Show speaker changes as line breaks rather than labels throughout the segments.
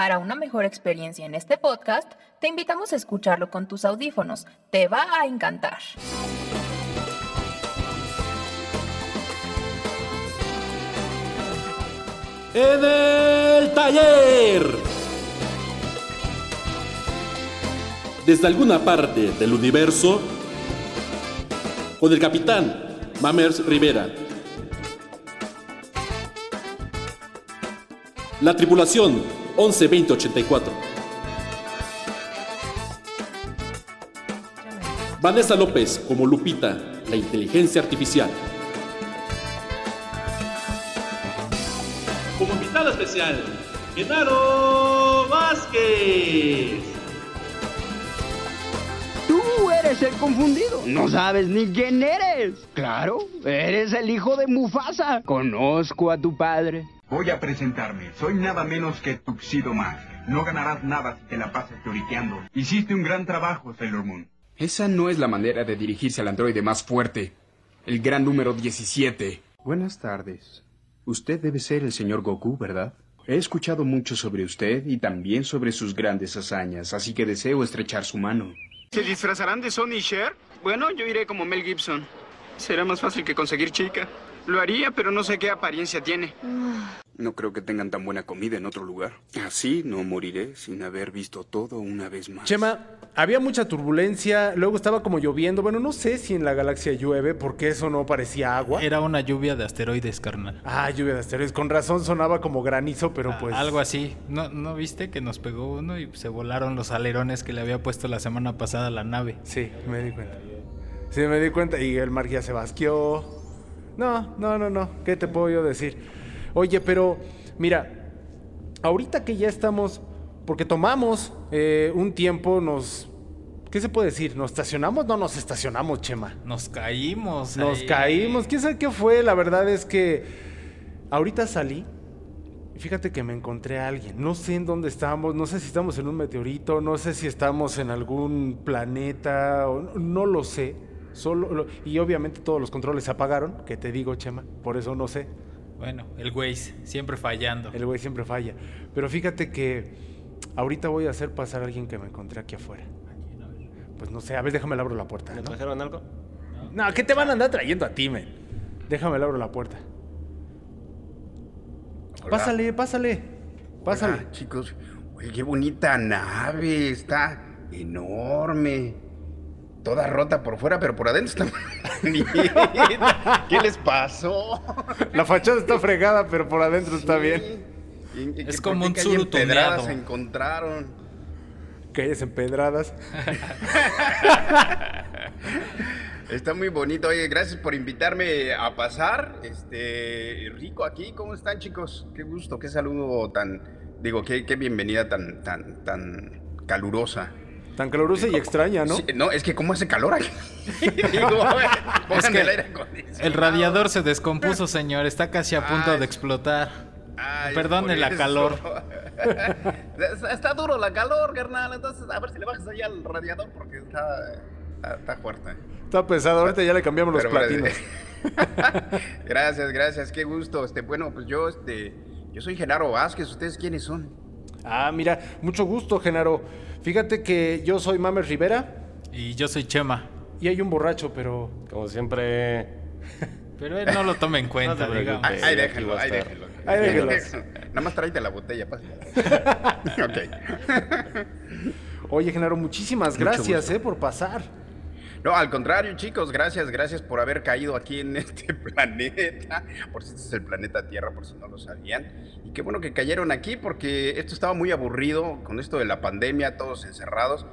Para una mejor experiencia en este podcast, te invitamos a escucharlo con tus audífonos. Te va a encantar.
En el taller. Desde alguna parte del universo, con el capitán Mamers Rivera. La tripulación 112084. Vanessa López como Lupita, la inteligencia artificial. Como invitada especial, Genaro Vázquez.
Tú eres el confundido. No sabes ni quién eres. Claro, eres el hijo de Mufasa. Conozco a tu padre.
Voy a presentarme. Soy nada menos que Tuxedo Mask. No ganarás nada si te la pasas lloriqueando. Hiciste un gran trabajo, Sailor Moon.
Esa no es la manera de dirigirse al androide más fuerte. El gran número 17.
Buenas tardes. Usted debe ser el señor Goku, ¿verdad? He escuchado mucho sobre usted y también sobre sus grandes hazañas, así que deseo estrechar su mano.
¿Se disfrazarán de Sonny y Cher? Bueno, yo iré como Mel Gibson. Será más fácil que conseguir chica. Lo haría, pero no sé qué apariencia tiene. No creo que tengan tan buena comida en otro lugar. Así no moriré sin haber visto todo una vez más.
Chema, había mucha turbulencia, luego estaba como lloviendo. Bueno, no sé si en la galaxia llueve, porque eso no parecía agua.
Era una lluvia de asteroides, carnal.
Ah, lluvia de asteroides. Con razón sonaba como granizo, pero pues.
Algo así. ¿No, ¿No viste que nos pegó uno y se volaron los alerones que le había puesto la semana pasada a la nave?
Sí, me di cuenta. Sí, me di cuenta. Y el mar ya se basqueó. No, no, no, no. ¿Qué te puedo yo decir? Oye, pero mira, ahorita que ya estamos, porque tomamos eh, un tiempo, nos... ¿Qué se puede decir? ¿Nos estacionamos? No nos estacionamos, Chema.
Nos caímos.
Nos
ahí.
caímos. ¿Quién sabe qué fue? La verdad es que ahorita salí. y Fíjate que me encontré a alguien. No sé en dónde estamos. No sé si estamos en un meteorito. No sé si estamos en algún planeta. no lo sé. Solo, lo- y obviamente todos los controles se apagaron. Que te digo, Chema. Por eso no sé.
Bueno, el güey siempre fallando.
El güey siempre falla. Pero fíjate que ahorita voy a hacer pasar a alguien que me encontré aquí afuera. Pues no sé, a ver, déjame le abro la puerta.
¿Le
¿no?
trajeron algo?
No, ¿qué te van a andar trayendo a ti, men? Déjame le abro la puerta. Pásale, pásale. Pásale.
Hola, chicos. Oye, qué bonita nave. Está enorme. Toda rota por fuera, pero por adentro está bonita. ¿Qué les pasó?
La fachada está fregada, pero por adentro está bien.
¿Y en-
Es como un
qué calle
tsuru
empedrada
tuneado.
se encontraron.
Calles empedradas.
Está muy bonito. Oye, gracias por invitarme a pasar. Este, rico aquí. ¿Cómo están, chicos? Qué gusto, qué saludo tan, digo, qué, qué bienvenida tan, tan, tan calurosa.
Tan calurosa y extraña, ¿no?
Sí, no, es que cómo hace calor aquí. Digo,
que
el aire acondicionado.
El radiador se descompuso, señor. Está casi a punto
Ay.
de explotar.
Ay,
Perdone la
eso.
calor.
está, está duro la calor, carnal. Entonces, a ver si le bajas allá al radiador porque está, está, fuerte.
Está pesado. Ahorita ya le cambiamos los
Pero,
platinos.
gracias, gracias. Qué gusto. Este, bueno, pues yo, este, yo soy Genaro Vázquez. ¿Ustedes quiénes son?
Ah, mira, mucho gusto, Genaro. Fíjate que yo soy Mames Rivera
Y yo soy Chema.
y hay un borracho, pero
Como siempre.
Pero él no lo toma en cuenta,
No
digamos.
preocupes.
Ay,
aquí
déjalo,
va a
ay,
estar.
déjalo.
Ahí déjalo.
Nada más tráete la botella, pásale. ok.
Oye, Genaro, muchísimas gracias, eh, por pasar.
No, al contrario, chicos, gracias, gracias por haber caído aquí en este planeta. Por si este es el planeta Tierra, por si no lo sabían. Y qué bueno que cayeron aquí porque esto estaba muy aburrido con esto de la pandemia, todos encerrados.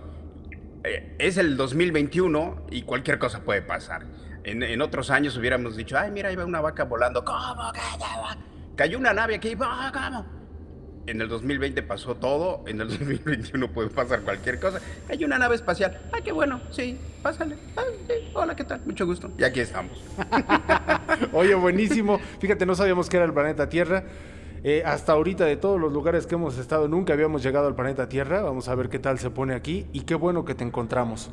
Eh, es el 2021 y cualquier cosa puede pasar. En, otros años hubiéramos dicho, ay, mira, ahí va una vaca volando. ¿Cómo? Cayó una nave aquí. "Ah, ¿Cómo? En el 2020 pasó todo, en el 2021 puede pasar cualquier cosa. Hay una nave espacial. Ah, qué bueno, sí, pásale. Ah, sí, hola, ¿qué tal? Mucho gusto. Y aquí estamos.
Oye, buenísimo. Fíjate, no sabíamos que era el planeta Tierra. Eh, hasta ahorita, de todos los lugares que hemos estado, nunca habíamos llegado al planeta Tierra. Vamos a ver qué tal se pone aquí. Y qué bueno que te encontramos.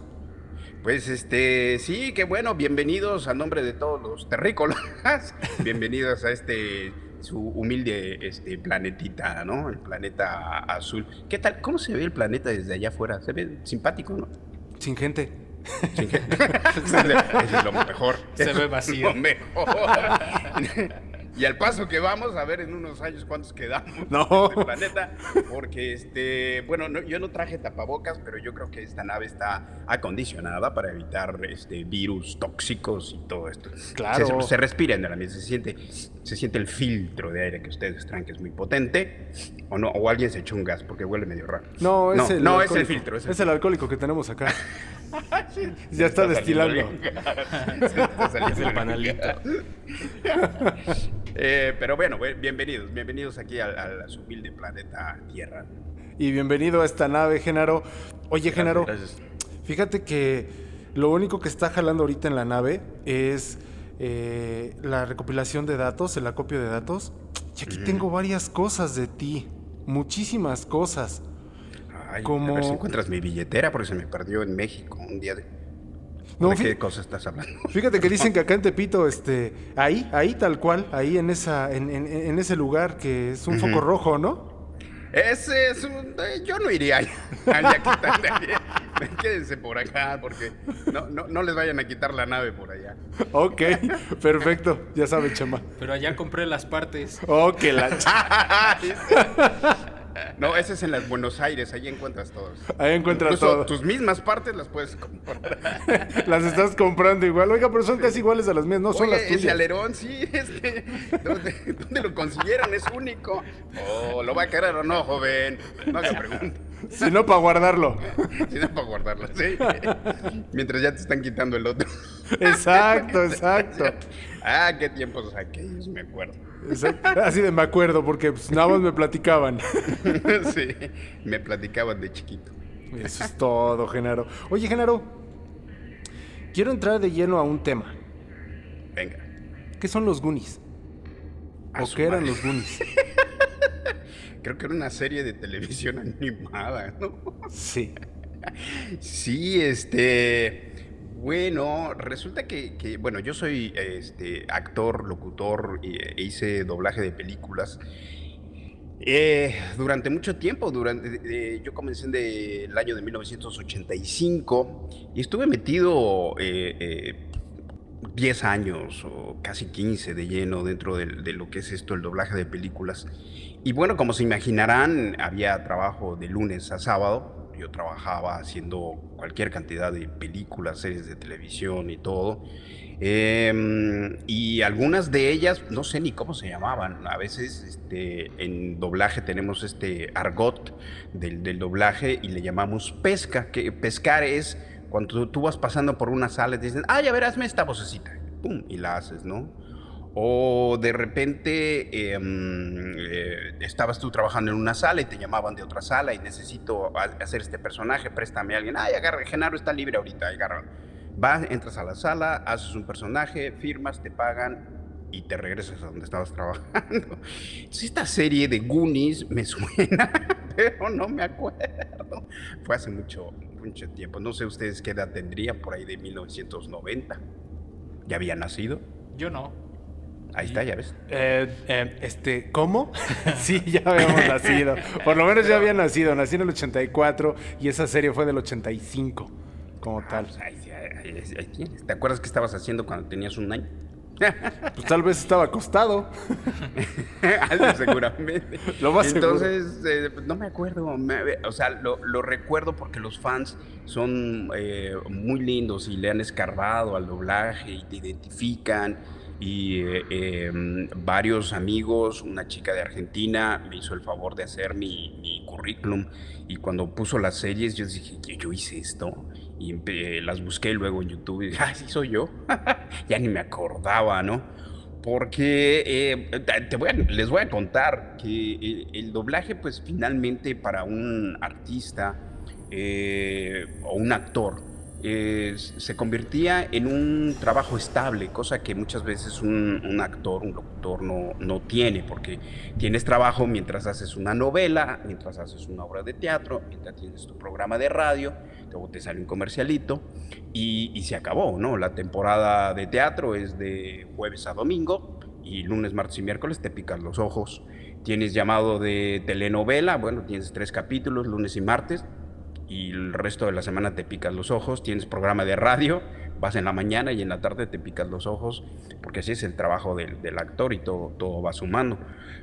Pues este, sí, qué bueno, bienvenidos a nombre de todos los terrícolas. bienvenidos a este su humilde este, planetita, ¿no? El planeta azul. ¿Qué tal? ¿Cómo se ve el planeta desde allá afuera? Se ve simpático, ¿no?
Sin gente.
Sin gente. Eso es lo mejor.
Se ve vacío.
Lo mejor. Y al paso que vamos, a ver en unos años cuántos quedamos
No.
en este planeta. Porque, este, bueno, no- yo no traje tapabocas, pero yo creo que esta nave está acondicionada para evitar este, virus tóxicos y todo esto.
Claro.
Se, se respira en el ambiente, se siente, se siente el filtro de aire que ustedes traen, que es muy potente. O no, o alguien se echó un gas, porque huele medio raro.
No, es
no,
el
no, es el
alcohólico.
filtro.
Es el alcohólico que tenemos acá. ya está destilando.
Es
el panalito.
Eh, pero bueno, bue- bienvenidos, bienvenidos aquí al, al- a su humilde planeta Tierra.
Y bienvenido a esta nave, Genaro. Oye, Genaro,
Gracias.
fíjate que lo único que está jalando ahorita en la nave es eh, la recopilación de datos, el acopio de datos. Y aquí tengo varias cosas de ti. Muchísimas cosas.
Ay,
Como-
A ver si encuentras mi billetera, porque se me perdió en México un día de.
No,
¿De qué cosa estás hablando?
Fíjate que dicen que acá en Tepito, este, ahí, ahí tal cual, ahí en esa, en, en- en ese lugar que es un foco rojo, ¿no?
Ese es un. eh, Yo no iría allá. allá. Quédense por acá, porque no, no, no les vayan a quitar la nave por allá.
Ok, perfecto, ya sabes, Chema.
Pero allá compré las partes.
Ok, la ch-
No, ese es en las Buenos Aires, ahí encuentras todos.
Ahí encuentras
Incluso
todo.
Tus mismas partes las puedes comprar.
Las estás comprando igual. Oiga, pero son casi iguales a las mías, no son las
ese
tuyas.
alerón, sí, este, ¿dónde, dónde lo consiguieron? Es único. Oh, ¿lo va a querer o no, joven? No haga pregunta.
Si no, para guardarlo.
Si no, para guardarlo, sí. Mientras ya te están quitando el otro.
Exacto, exacto.
Ah, qué tiempos aquellos, me acuerdo.
Exacto. Así de me acuerdo, porque pues, nada más me platicaban.
Sí, me platicaban de chiquito.
Eso es todo, Genaro. Oye, Genaro, quiero entrar de lleno a un tema.
Venga.
¿Qué son los Goonies?
A
¿O qué eran los Goonies?
Creo que era una serie de televisión animada, ¿no?
Sí.
Sí, este. Bueno, resulta que, que, bueno, yo soy este, actor, locutor, e hice doblaje de películas. Eh, durante mucho tiempo, durante, eh, yo comencé en de- el año de 1985 y estuve metido eh, eh, 10 años o casi 15 de lleno dentro del- de, lo que es esto, el doblaje de películas. Y bueno, como se imaginarán, había trabajo de lunes a sábado. Yo trabajaba haciendo cualquier cantidad de películas, series de televisión y todo. Em, y algunas de ellas, no sé ni cómo se llamaban. A veces este, en doblaje tenemos este argot del, doblaje y le llamamos pesca, que pescar es cuando tú, vas pasando por una sala y te dicen, ah, ya verás, hazme esta vocecita. Pum, y la haces, ¿no? O de repente em, eh, estabas tú trabajando en una sala y te llamaban de otra sala y necesito ha- hacer este personaje, préstame a alguien. Ay, agarra, Genaro está libre ahorita, agarra. Vas, entras a la sala, haces un personaje, firmas, te pagan y te regresas a donde estabas trabajando. Esta serie de Goonies me suena, pero no me acuerdo. Fue hace mucho, mucho tiempo. No sé ustedes qué edad tendrían, por ahí de 1990. ¿Ya había nacido?
Yo no.
Ahí está, ya ves.
Eh, eh, este, ¿cómo? sí, ya habíamos nacido. Por lo menos ya había nacido. Nací en el 84 y esa serie fue del 85, como tal.
Pues. ¿Te acuerdas qué estabas haciendo cuando tenías un año?
Pues tal vez estaba acostado.
Algo seguramente.
Lo más seguro.
Entonces, eh, pues, no me acuerdo. me- o sea, lo, lo recuerdo porque los fans son eh, muy lindos y le han escarbado al doblaje y te identifican. Y eh, eh, varios amigos, una chica de Argentina me hizo el favor de hacer mi, mi currículum. Y cuando puso las series, yo dije, yo, yo hice esto. Y las busqué luego en YouTube y dije, ah, sí soy yo. ya ni me acordaba, ¿no? Porque eh, te les voy a contar que el, el doblaje, pues finalmente para un artista eh, o un actor, eh, se convertía en un trabajo estable, cosa que muchas veces un, actor, un locutor no, no tiene, porque tienes trabajo mientras haces una novela, mientras haces una obra de teatro, mientras tienes tu programa de radio, luego te sale un comercialito y, y se acabó, ¿no? La temporada de teatro es de jueves a domingo y lunes, martes y miércoles te picas los ojos. Tienes llamado de telenovela, bueno, tienes tres capítulos, lunes y martes, y el resto de la semana te picas los ojos. Tienes programa de radio, vas en la mañana y en la tarde te picas los ojos, porque así es el trabajo del, del actor y todo, todo va sumando.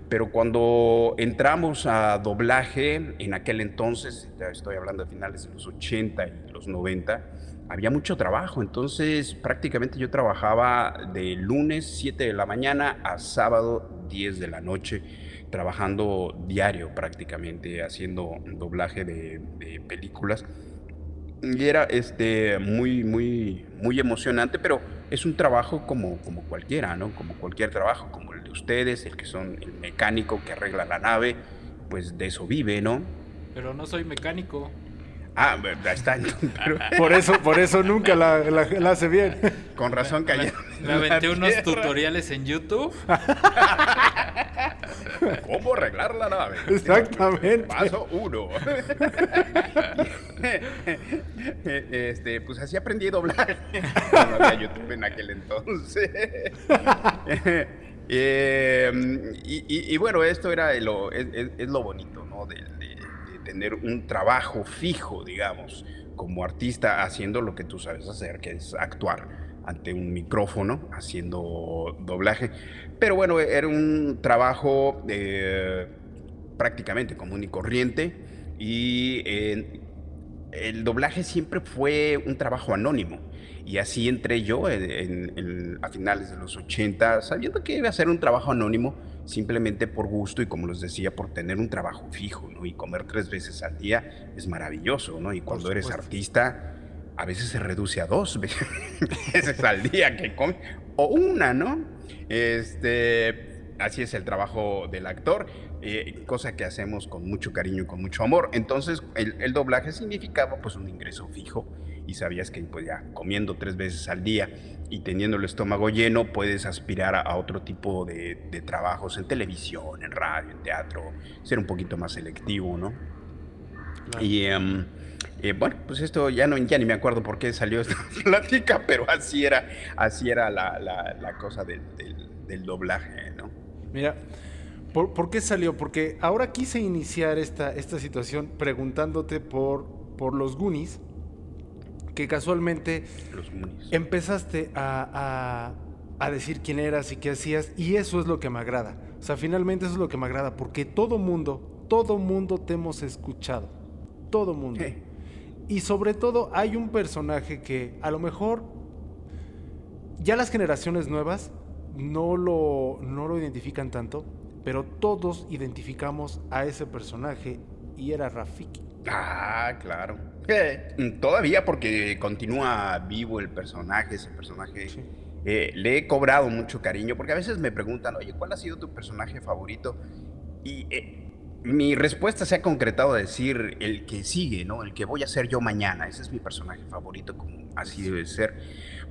Pero cuando entramos a doblaje, en aquel entonces, estoy hablando de finales de los 80 y los 90, había mucho trabajo, entonces prácticamente yo trabajaba de lunes 7 de la mañana a sábado 10 de la noche, trabajando diario prácticamente, haciendo doblaje de, de películas. Y era este, muy, muy, muy emocionante, pero es un trabajo como, como cualquiera, ¿no? Como cualquier trabajo, como el de ustedes, el que son el mecánico que arregla la nave, pues de eso vive, ¿no?
Pero no soy mecánico.
Ah, ahí está.
Por eso, por eso nunca la, la- la hace bien.
Con razón ayer-
Me aventé unos tutoriales en YouTube.
¿Cómo arreglar la nave?
Exactamente.
Paso uno. Este, pues así aprendí a doblar. No había YouTube en aquel entonces. Eh, y, y- y bueno, esto era lo, es, es- es lo bonito, ¿no? De, de- de tener un trabajo fijo, digamos, como artista haciendo lo que tú sabes hacer, que es actuar ante un micrófono, haciendo doblaje. Pero bueno, era un trabajo eh, prácticamente común y corriente y eh, el doblaje siempre fue un trabajo anónimo. Y así entré yo en- en- en- a finales de los 80, sabiendo que iba a ser un trabajo anónimo, simplemente por gusto y como les decía, por tener un trabajo fijo, ¿no? Y comer tres veces al día es maravilloso, ¿no? Y cuando eres artista, a veces se reduce a dos veces al día que comes, o una, ¿no? Este, así es el trabajo del actor, eh, cosa que hacemos con mucho cariño y con mucho amor. Entonces, el, el doblaje significaba pues un ingreso fijo y sabías que pues ya comiendo tres veces al día y teniendo el estómago lleno puedes aspirar a, a otro tipo de, de trabajos en televisión, en radio, en teatro, ser un poquito más selectivo, ¿no? Y em, eh, bueno, pues esto ya no ya ni me acuerdo por qué salió esta plática, pero así era, así era la, la- la cosa del, del- del doblaje, ¿no?
Mira, ¿por, por qué salió? Porque ahora quise iniciar esta, esta situación preguntándote por, por los Goonies, que casualmente
Los
empezaste a, a- a decir quién eras y qué hacías, y eso es lo que me agrada. O sea, finalmente eso es lo que me agrada, porque todo mundo, todo mundo te hemos escuchado. Todo mundo. Y sobre todo hay un personaje que a lo mejor ya las generaciones nuevas no lo, no lo identifican tanto, pero todos identificamos a ese personaje y era Rafiki.
Ah, claro. Eh, todavía porque continúa vivo el personaje, ese personaje.
Sí.
eh, le he cobrado mucho cariño porque a veces me preguntan, oye, ¿cuál ha sido tu personaje favorito? Y eh, mi respuesta se ha concretado a decir el que sigue, ¿no? El que voy a ser yo mañana. Ese es mi personaje favorito, como así debe ser.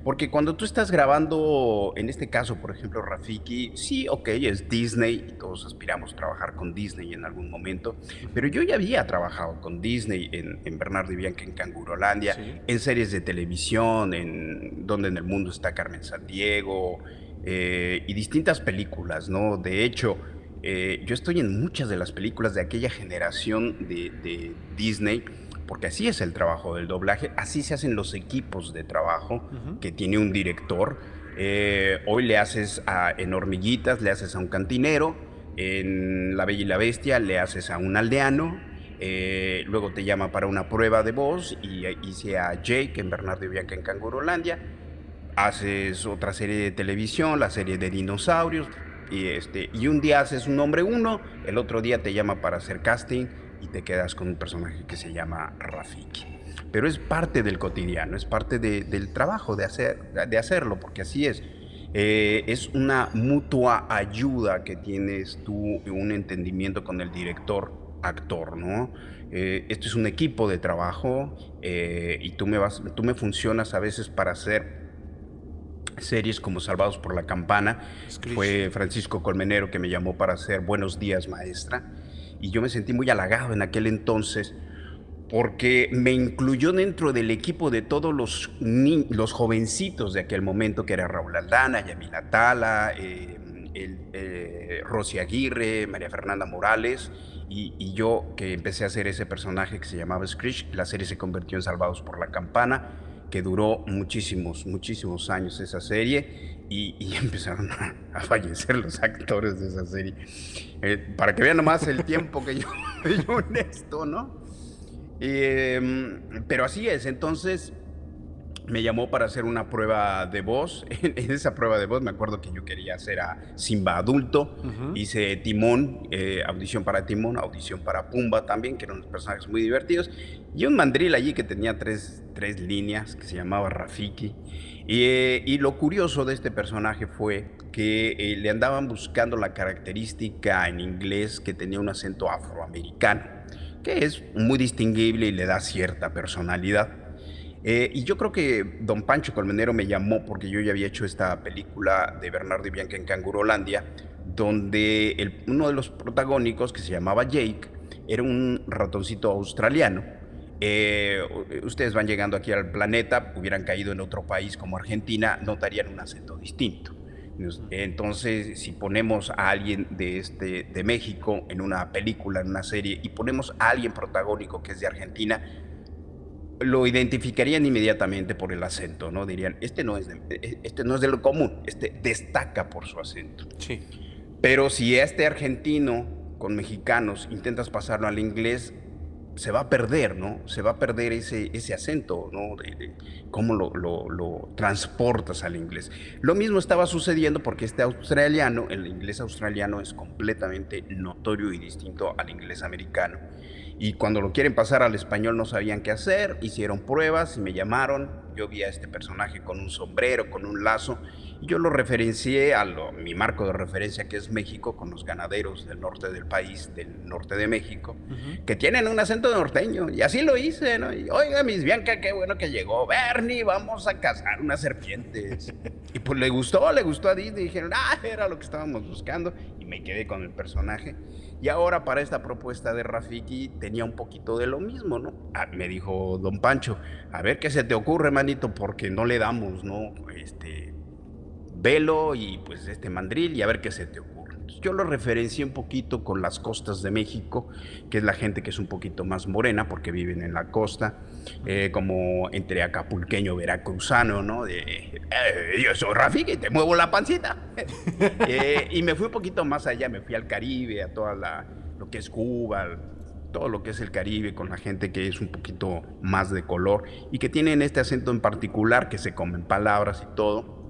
Porque cuando tú estás grabando, en este caso, por ejemplo, Rafiki, sí, ok, es Disney y todos aspiramos a trabajar con Disney en algún momento, pero yo ya había trabajado con Disney en, en Bernardo y Bianca en Cangurolandia,
Sí.
en series de televisión, en Donde en el Mundo está Carmen Sandiego, eh, y distintas películas, ¿no? De hecho, eh, yo estoy en muchas de las películas de aquella generación de, de Disney, porque así es el trabajo del doblaje, así se hacen los equipos de trabajo que tiene un director. Eh, hoy le haces a, en Hormiguitas, le haces a un cantinero, en La Bella y la Bestia le haces a un aldeano, eh, luego te llama para una prueba de voz y hice a Jake en Bernardo y Bianca en Cangurolandia, haces otra serie de televisión, la serie de dinosaurios, y, este, y un día haces un hombre uno, el otro día te llama para hacer casting y te quedas con un personaje que se llama Rafiki. Pero es parte del cotidiano, es parte de- del trabajo de, hacer, de hacerlo, porque así es. Eh, es una mutua ayuda que tienes tú, un entendimiento con el director, actor, ¿no? Eh, esto es un equipo de trabajo eh, y tú me, vas, tú me funcionas a veces para hacer series como Salvados por la Campana. Fue Francisco Colmenero que me llamó para hacer Buenos días, maestra. Y yo me sentí muy halagado en aquel entonces porque me incluyó dentro del equipo de todos los, los jovencitos de aquel momento, que era Raúl Aldana, Yamila Tala, eh, el, eh, Rosy Aguirre, María Fernanda Morales y, yo que empecé a hacer ese personaje que se llamaba Screech. La serie se convirtió en Salvados por la Campana, que duró muchísimos, muchísimos años esa serie y, empezaron a, fallecer los actores de esa serie. Eh, para que vean nomás el tiempo que yo, yo en esto, ¿no? Em, pero así es, entonces me llamó para hacer una prueba de voz. En esa prueba de voz me acuerdo que yo quería hacer a Simba adulto. Hice Timón, eh, audición para Timón, audición para Pumba también, que eran unos personajes muy divertidos. Y un mandril allí que tenía tres, tres líneas, que se llamaba Rafiki. Y, eh, y, lo curioso de este personaje fue que eh, le andaban buscando la característica en inglés que tenía un acento afroamericano, que es muy distinguible y le da cierta personalidad. Eh, y yo creo que don Pancho Colmenero me llamó porque yo ya había hecho esta película de Bernardo y Bianca en Cangurolandia, donde uno de los protagónicos, que se llamaba Jake, era un ratoncito australiano. Eh, ustedes van llegando aquí al planeta, hubieran caído en otro país como Argentina, notarían un acento distinto. Entonces, si ponemos a alguien de, este, de México en una película, en una serie, y ponemos a alguien protagónico que es de Argentina, lo identificarían inmediatamente por el acento, ¿no? Dirían, este no es de, e, este no es de lo común, este destaca por su acento.
Sí.
Pero si este argentino con mexicanos intentas pasarlo al inglés, se va a perder, ¿no? Se va a perder ese, ese acento, ¿no? De, cómo lo, lo, lo, transportas al inglés. Lo mismo estaba sucediendo porque este australiano, el inglés australiano es completamente notorio y distinto al inglés americano y cuando lo quieren pasar al español no sabían qué hacer, hicieron pruebas y me llamaron. Yo vi a este personaje con un sombrero, con un lazo, y yo lo referencié a mi marco de referencia que es México, con los ganaderos del norte del país, del norte de México, que tienen un acento norteño. Y así lo hice, ¿no? Y, Oiga, mis Bianca, qué bueno que llegó. Bernie, vamos a cazar unas serpientes. y pues le gustó, le gustó a Disney. Dijeron, ah, era lo que estábamos buscando. Y me quedé con el personaje. Y ahora para esta propuesta de Rafiki tenía un poquito de lo mismo, ¿no? Ah, me dijo don Pancho, a ver qué se te ocurre, manito, porque no le damos, ¿no? Este, velo y pues este mandril y a ver qué se te ocurre. Yo lo referencié un poquito con las costas de México, que es la gente que es un poquito más morena porque viven en la costa, eh, como entre acapulqueño, veracruzano, ¿no? De, eh, yo soy Rafiki, te muevo la pancita. Eh, y me fui un poquito más allá, me fui al Caribe, a toda la, lo que es Cuba, todo lo que es el Caribe, con la gente que es un poquito más de color y que tienen este acento en particular, que se comen palabras y todo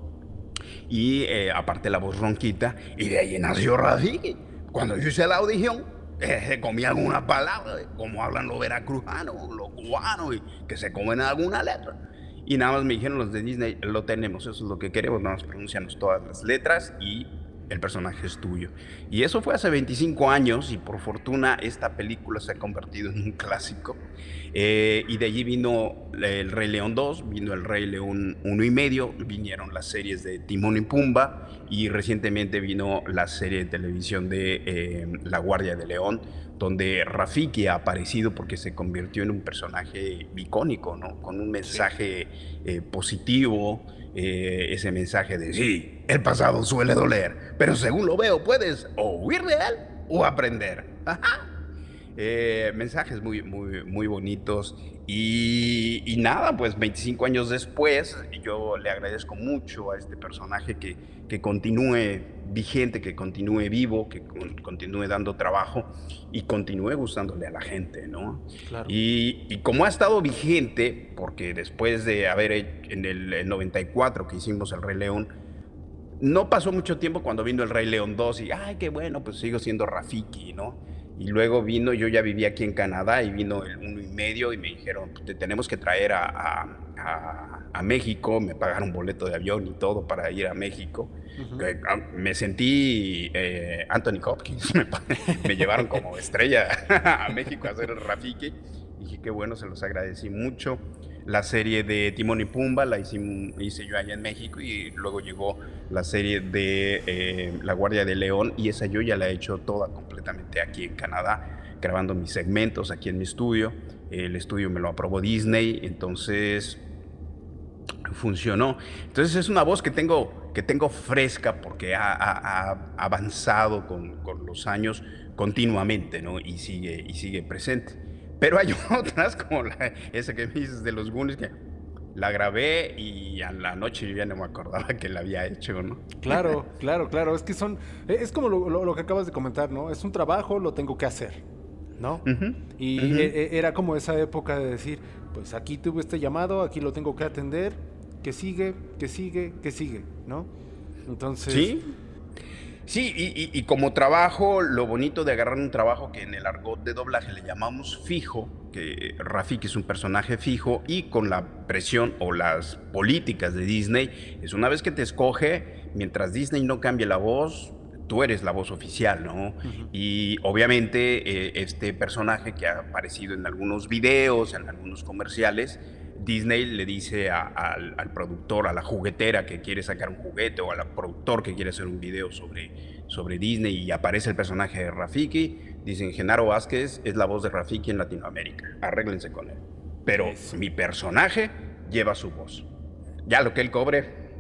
y eh, aparte la voz ronquita, y de ahí nació Rafiki. Cuando yo hice la audición, eh, se comía alguna palabra, como hablan los veracruzanos, los cubanos, y que se comen alguna letra. Y nada más me dijeron los de Disney, lo tenemos, eso es lo que queremos, nada más pronuncianos todas las letras y el personaje es tuyo. Y eso fue hace 25 años y por fortuna esta película se ha convertido en un clásico. Eh, y de allí vino el Rey León 2, vino el Rey León 1 y medio, vinieron las series de Timón y Pumba y recientemente vino la serie de televisión de eh, La Guardia de León, donde Rafiki ha aparecido porque se convirtió en un personaje icónico, ¿no? Con un mensaje eh, positivo, ese mensaje de sí, el pasado suele doler, pero según lo veo puedes o huir de él o aprender. Eh, mensajes muy, muy, muy bonitos. Y, nada, pues 25 años después, yo le agradezco mucho a este personaje que, que continúe vigente, que continúe vivo, que continúe dando trabajo y continúe gustándole a la gente, ¿no? Y, y, como ha estado vigente, porque después de haber en el 94 que hicimos El Rey León, no pasó mucho tiempo cuando vino El Rey León 2 y, ay, qué bueno, pues sigo siendo Rafiki, ¿no? Y luego vino, yo ya vivía aquí en Canadá y vino el uno y medio y me dijeron, pues, te tenemos que traer a, a, México, me pagaron boleto de avión y todo para ir a México. Ah, me sentí eh, Anthony Hopkins, me, llevaron como estrella a México a hacer el Rafiki. Dije, qué bueno, se los agradecí mucho. La serie de Timón y Pumba la hice, hice yo allá en México y luego llegó la serie de eh, La Guardia de León y esa yo ya la he hecho toda completamente aquí en Canadá, grabando mis segmentos aquí en mi estudio. El estudio me lo aprobó Disney, entonces funcionó. Entonces es una voz que tengo, que tengo fresca porque ha, avanzado con, con, los años continuamente, ¿no? Y sigue, y sigue presente. Pero hay otras, como la, esa que me dices de los Goonies, que la grabé y a la noche yo ya no me acordaba que la había hecho, ¿no?
Claro, claro, claro. Es que son. Es como lo, que acabas de comentar, ¿no? Es un trabajo, lo tengo que hacer, ¿no? y e, e, era como esa época de decir, pues aquí tuve este llamado, aquí lo tengo que atender, que sigue, que sigue, que sigue, ¿no? Entonces.
Sí. Sí, y, como trabajo, lo bonito de agarrar un trabajo que en el argot de doblaje le llamamos fijo, que Rafiki es un personaje fijo, y con la presión o las políticas de Disney, es una vez que te escoge, mientras Disney no cambie la voz, tú eres la voz oficial, ¿no? Y obviamente eh, este personaje que ha aparecido en algunos videos, en algunos comerciales, Disney le dice al, productor, a la juguetera que quiere sacar un juguete o al productor que quiere hacer un video sobre, sobre Disney y aparece el personaje de Rafiki, dicen Genaro Vázquez es la voz de Rafiki en Latinoamérica, arréglense con él. Pero mi personaje lleva su voz. Ya lo que él cobre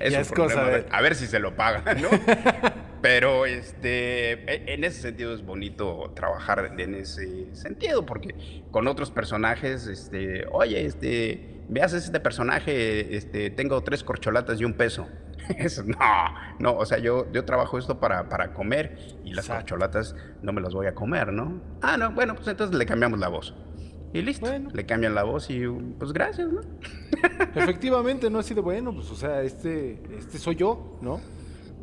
es, cosa de... A ver si se lo paga, ¿no? Pero este, e, en ese sentido es bonito trabajar en ese sentido, porque con otros personajes, este, oye, este, me haces este personaje, este, tengo tres corcholatas y un peso. no, no, o sea, yo, yo trabajo esto para, para comer y las corcholatas no me las voy a comer, ¿no? Ah, no, bueno, pues entonces le cambiamos la voz. Y listo. Le cambian la voz y pues gracias, ¿no?
Efectivamente, no ha sido bueno, pues o sea, este, este soy yo, ¿no?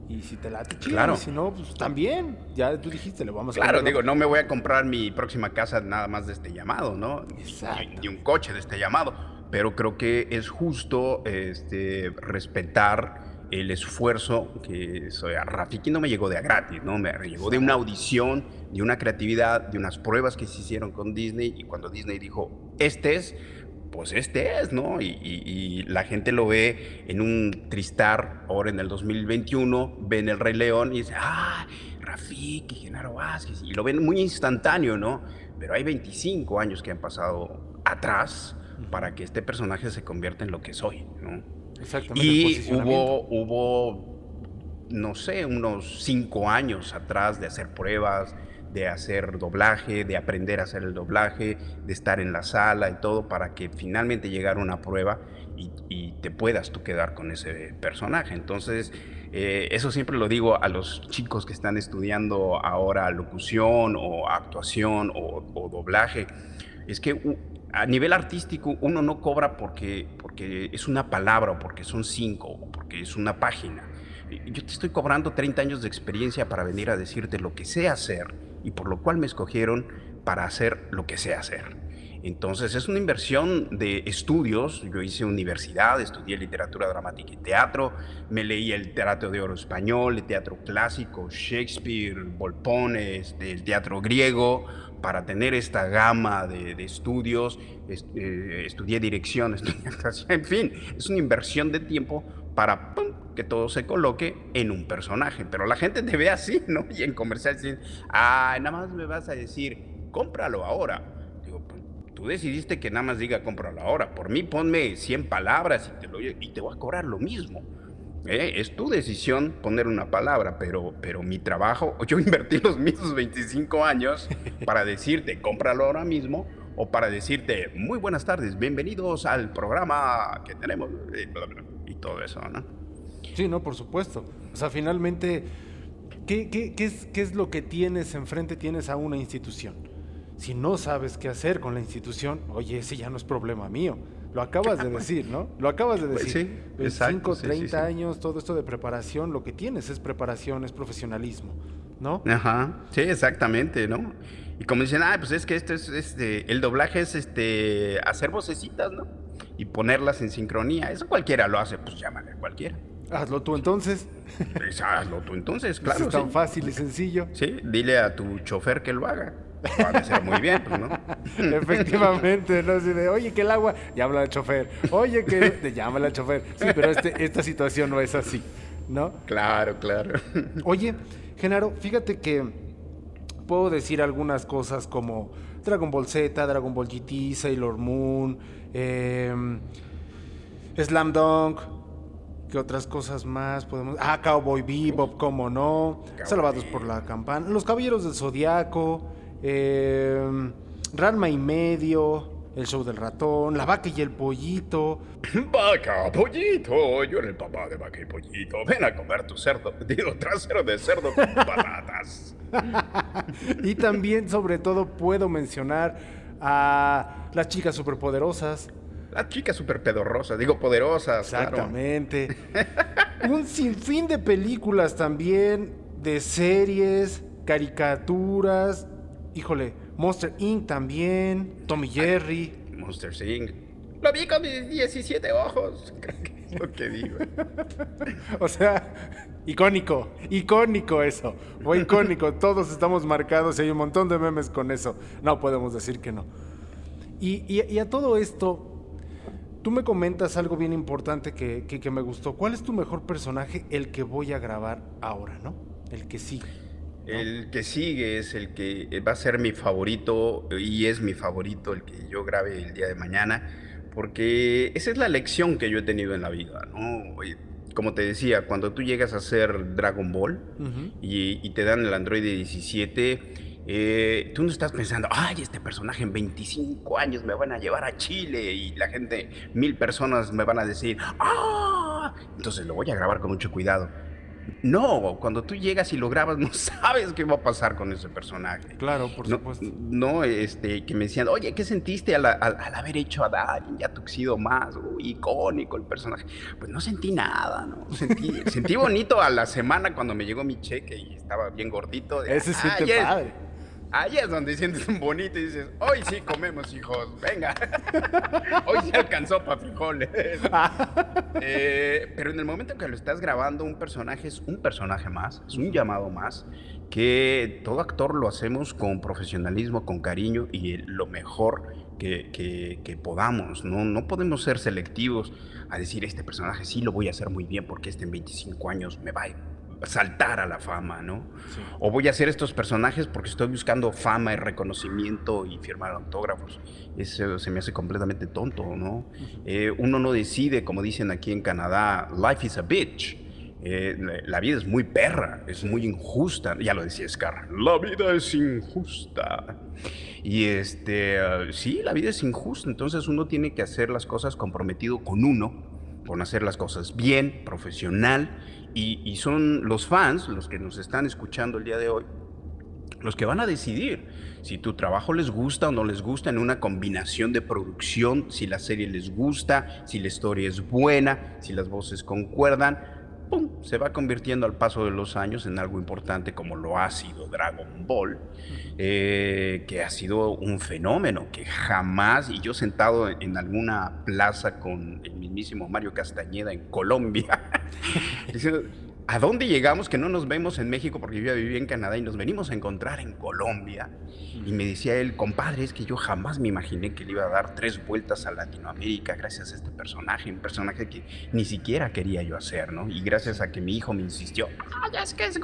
Y si te late, chido. Claro. Y si no, pues también. Ya tú dijiste, le vamos
a Claro, digo, no me voy a comprar mi próxima casa nada más de este llamado, ¿no? Exacto. Ni, un coche de este llamado. Pero creo que es justo este, respetar el esfuerzo que soy. A Rafiki no me llegó de a gratis, ¿no? Me llegó de una audición, de una creatividad, de unas pruebas que se hicieron con Disney y cuando Disney dijo, este es, pues este es, ¿no? Y, la gente lo ve en un tristar, ahora en el 2021, ven el Rey León y dice, ah, Rafiki, Genaro Vázquez, y lo ven muy instantáneo, ¿no? Pero hay 25 años que han pasado atrás para que este personaje se convierta en lo que soy, ¿no? Exactamente. Y hubo, hubo, no sé, unos cinco años atrás de hacer pruebas, de hacer doblaje, de aprender a hacer el doblaje, de estar en la sala y todo para que finalmente llegara una prueba y, te puedas tú quedar con ese personaje. Entonces, eh, eso siempre lo digo a los chicos que están estudiando ahora locución o actuación o, doblaje. Es que a nivel artístico uno no cobra porque, porque es una palabra o porque son cinco o porque es una página. Yo te estoy cobrando 30 años de experiencia para venir a decirte lo que sé hacer y por lo cual me escogieron para hacer lo que sé hacer. Entonces es una inversión de estudios. Yo hice universidad, estudié literatura dramática y teatro, me leí el teatro de oro español, el teatro clásico, Shakespeare, Volpones, el teatro griego, para tener esta gama de, estudios. Eh, estudié dirección, estudié en fin, es una inversión de tiempo para que todo se coloque en un personaje. Pero la gente te ve así, ¿no? Y en comercial dicen, ah, nada más me vas a decir, cómpralo ahora. Digo, pues, tú decidiste que nada más diga cómpralo ahora. Por mí ponme 100 palabras y te, lo, y te voy a cobrar lo mismo. ¿Eh? Es tu decisión poner una palabra, pero, pero mi trabajo, yo invertí los mismos 25 años para decirte, cómpralo ahora mismo, o para decirte, muy buenas tardes, bienvenidos al programa que tenemos, y todo eso, ¿no?
Sí, no, por supuesto. O sea, finalmente, ¿qué, qué, qué, es, ¿qué es lo que tienes enfrente? Tienes a una institución. Si no sabes qué hacer con la institución, oye, ese ya no es problema mío. Lo acabas de decir, ¿no? Lo acabas de pues decir. Sí, 25, 30 años, todo esto de preparación, lo que tienes es preparación, es profesionalismo, ¿no?
Ajá, sí, exactamente, ¿no? Y como dicen, ah, pues es que esto es, este, el doblaje es este, hacer vocecitas, ¿no? Y ponerlas en sincronía. Eso cualquiera lo hace, pues llámale cualquiera.
Hazlo tú entonces.
Pues, hazlo tú entonces, claro.
Es tan fácil y sencillo.
Sí, dile a tu chofer que lo haga. Ser muy bien, pues, ¿no?
Efectivamente, ¿no? Así de, oye, que el agua, ya habla el chofer. Oye, que te llama el chofer. Sí, pero este, esta situación no es así, ¿no?
Claro, claro.
Oye, Genaro, fíjate que puedo decir algunas cosas como Dragon Ball Z, Dragon Ball GT, Sailor Moon, eh Slam Dunk. ¿Qué otras cosas más podemos...? Ah, Cowboy Bebop, cómo no. Salvados por la campana. Los Caballeros del Zodiaco. Eh, Ranma y medio. El show del ratón. La vaca y el pollito.
Vaca, pollito. Yo era el papá de vaca y pollito. Ven a comer tu cerdo. Digo, trasero de cerdo con patatas.
y también, sobre todo, puedo mencionar a las chicas superpoderosas.
Las chicas superpedorrosas, digo poderosas.
Exactamente. Un sinfín de películas también, de series, caricaturas. Híjole, Monster Inc. también, Tommy Jerry.
Monster Inc. Lo vi con mis 17 ojos. lo que digo.
o sea, icónico, icónico eso. Fue icónico. Todos estamos marcados y hay un montón de memes con eso. No podemos decir que no. y a todo esto, Tú me comentas algo bien importante que, que, me gustó. ¿Cuál es tu mejor personaje? El que voy a grabar ahora, ¿no? El que sigue.
El que sigue es el que va a ser mi favorito y es mi favorito el que yo grabe el día de mañana, porque esa es la lección que yo he tenido en la vida, ¿no? Como te decía, cuando tú llegas a hacer Dragon Ball y, y, te dan el Android 17, eh, tú no estás pensando, ay, este personaje en 25 años me van a llevar a Chile y la gente, mil personas me van a decir, ah, entonces lo voy a grabar con mucho cuidado. No, cuando tú llegas y lo grabas, no sabes qué va a pasar con ese personaje.
Claro, por supuesto.
No, este, que me decían, oye, ¿qué sentiste al, haber hecho a Darin ya Tuxido más? Uy, icónico el personaje. Pues no sentí nada, ¿no? Sentí, sentí bonito a la semana cuando me llegó mi cheque y estaba bien gordito.
Ese siente padre.
Ahí es donde sientes un bonito y dices, hoy sí comemos, hijos, venga. hoy se alcanzó para frijoles. Eh, pero en el momento en que lo estás grabando, un personaje es un personaje más, es un llamado más, que todo actor lo hacemos con profesionalismo, con cariño y lo mejor que, que, podamos. ¿no? no podemos ser selectivos a decir, este personaje sí lo voy a hacer muy bien porque este en 25 años me va a saltar a la fama, ¿no? O voy a hacer estos personajes porque estoy buscando fama y reconocimiento y firmar autógrafos. Eso se me hace completamente tonto, ¿no? Eh, uno no decide, como dicen aquí en Canadá, life is a bitch. Eh, la vida es muy perra, es muy injusta. Ya lo decía Scar, la vida es injusta. Y este, sí, la vida es injusta. Entonces uno tiene que hacer las cosas comprometido con uno, con hacer las cosas bien, profesional y, son los fans, los que nos están escuchando el día de hoy, los que van a decidir si tu trabajo les gusta o no les gusta en una combinación de producción, si la serie les gusta, si la historia es buena, si las voces concuerdan se va convirtiendo al paso de los años en algo importante como lo ha sido Dragon Ball, eh, que ha sido un fenómeno que jamás, y yo sentado en alguna plaza con el mismísimo Mario Castañeda en Colombia, diciendo, ¿A dónde llegamos que no nos vemos en México porque yo ya viví en Canadá y nos venimos a encontrar en Colombia? Y me decía él, compadre, es que yo jamás me imaginé que le iba a dar tres vueltas a Latinoamérica gracias a este personaje, un personaje que ni siquiera quería yo hacer, ¿no? Y gracias a que mi hijo me insistió, ¡ay, es que es,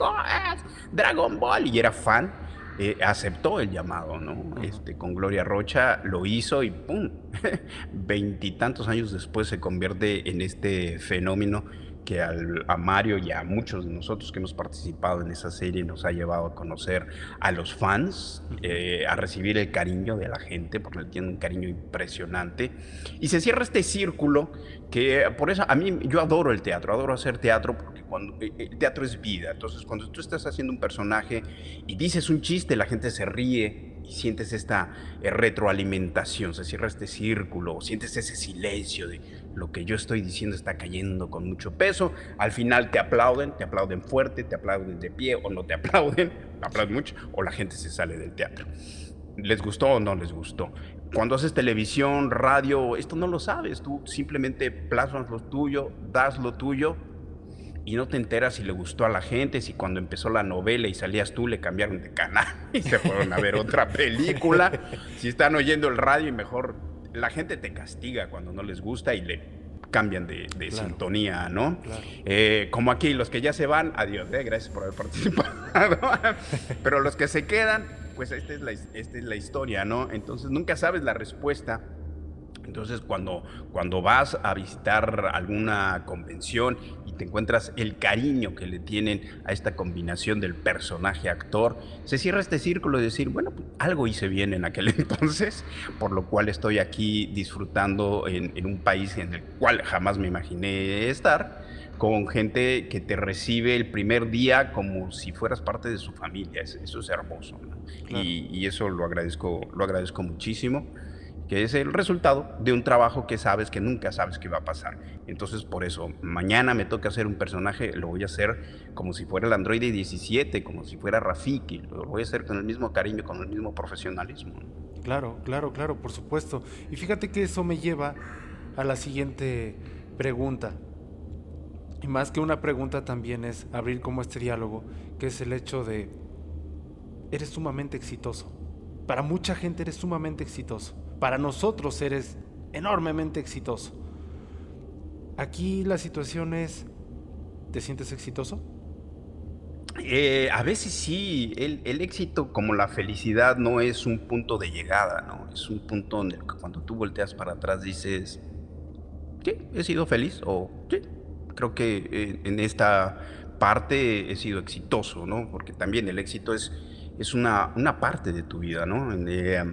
Dragon Ball! Y era fan, eh, aceptó el llamado, ¿no? Este, con Gloria Rocha lo hizo y ¡pum! Veintitantos años después se convierte en este fenómeno que a Mario y a muchos de nosotros que hemos participado en esa serie nos ha llevado a conocer a los fans, eh, a recibir el cariño de la gente, porque tiene un cariño impresionante. Y se cierra este círculo que por eso a mí yo adoro el teatro, adoro hacer teatro porque cuando eh, el teatro es vida. Entonces cuando tú estás haciendo un personaje y dices un chiste, la gente se ríe y sientes esta eh, retroalimentación, se cierra este círculo, sientes ese silencio de lo que yo estoy diciendo está cayendo con mucho peso, al final te aplauden, te aplauden fuerte, te aplauden de pie o no te aplauden, aplauden mucho, o la gente se sale del teatro. ¿Les gustó o no les gustó? Cuando haces televisión, radio, esto no lo sabes, tú simplemente plasmas lo tuyo, das lo tuyo y no te enteras si le gustó a la gente, si cuando empezó la novela y salías tú le cambiaron de canal y se fueron a ver otra película, si están oyendo el radio y mejor la gente te castiga cuando no les gusta y le cambian de, sintonía, ¿no? Eh, como aquí, los que ya se van, adiós, eh, gracias por haber participado. Pero los que se quedan, pues esta es, la, esta es la historia, ¿no? Entonces nunca sabes la respuesta Entonces, cuando, cuando vas a visitar alguna convención te encuentras el cariño que le tienen a esta combinación del personaje actor, se cierra este círculo de decir, bueno, pues, algo hice bien en aquel entonces, por lo cual estoy aquí disfrutando en, en un país en el cual jamás me imaginé estar con gente que te recibe el primer día como si fueras parte de su familia. Eso es hermoso. Y, y, eso lo agradezco, lo agradezco muchísimo que es el resultado de un trabajo que sabes que nunca sabes qué va a pasar. Entonces, por eso, mañana me toca hacer un personaje, lo voy a hacer como si fuera el Android 17, como si fuera Rafiki, lo voy a hacer con el mismo cariño, con el mismo profesionalismo.
Claro, claro, claro, por supuesto. Y fíjate que eso me lleva a la siguiente pregunta. Y más que una pregunta también es abrir como este diálogo, que es el hecho de, eres sumamente exitoso. Para mucha gente eres sumamente exitoso para nosotros eres enormemente exitoso. Aquí la situación es, ¿te sientes exitoso?
Eh, a veces sí, el, éxito como la felicidad no es un punto de llegada, ¿no? Es un punto donde cuando tú volteas para atrás dices, sí, he sido feliz o sí, creo que eh, en esta parte he sido exitoso, ¿no? Porque también el éxito es, es una, una parte de tu vida, ¿no? Eh,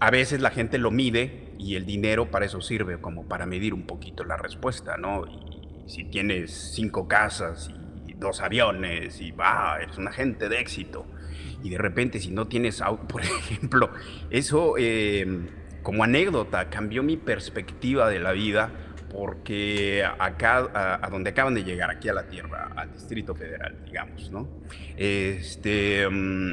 a veces la gente lo mide y el dinero para eso sirve, como para medir un poquito la respuesta, ¿no? Y si tienes cinco casas y dos aviones y va, eres un agente de éxito. Y de repente si no tienes auto, por ejemplo, eso eh, como anécdota cambió mi perspectiva de la vida porque acá, a, donde acaban de llegar, aquí a la Tierra, al Distrito Federal, digamos, ¿no? Este, mm,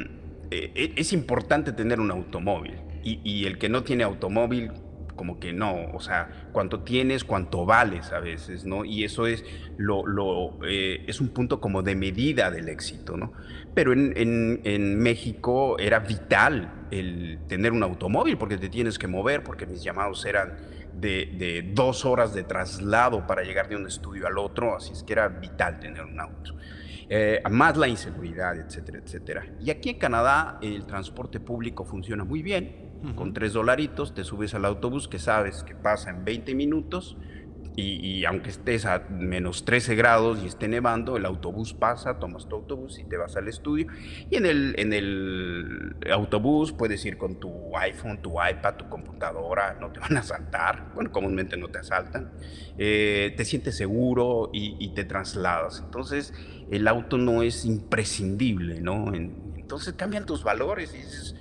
eh, es importante tener un automóvil y, el que no tiene automóvil, como que no, o sea, cuánto tienes, cuánto vales a veces, ¿no? Y eso es, lo, lo eh, es un punto como de medida del éxito, ¿no? Pero en, en, México era vital el tener un automóvil porque te tienes que mover, porque mis llamados eran de, de, dos horas de traslado para llegar de un estudio al otro, así es que era vital tener un auto. Eh, más la inseguridad, etcétera, etcétera. Y aquí en Canadá el transporte público funciona muy bien, con tres dolaritos te subes al autobús que sabes que pasa en 20 minutos y, aunque estés a menos 13 grados y esté nevando, el autobús pasa, tomas tu autobús y te vas al estudio. Y en el, en el autobús puedes ir con tu iPhone, tu iPad, tu computadora, no te van a asaltar. Bueno, comúnmente no te asaltan. Eh, te sientes seguro y, te trasladas. Entonces, el auto no es imprescindible, ¿no? entonces cambian tus valores y dices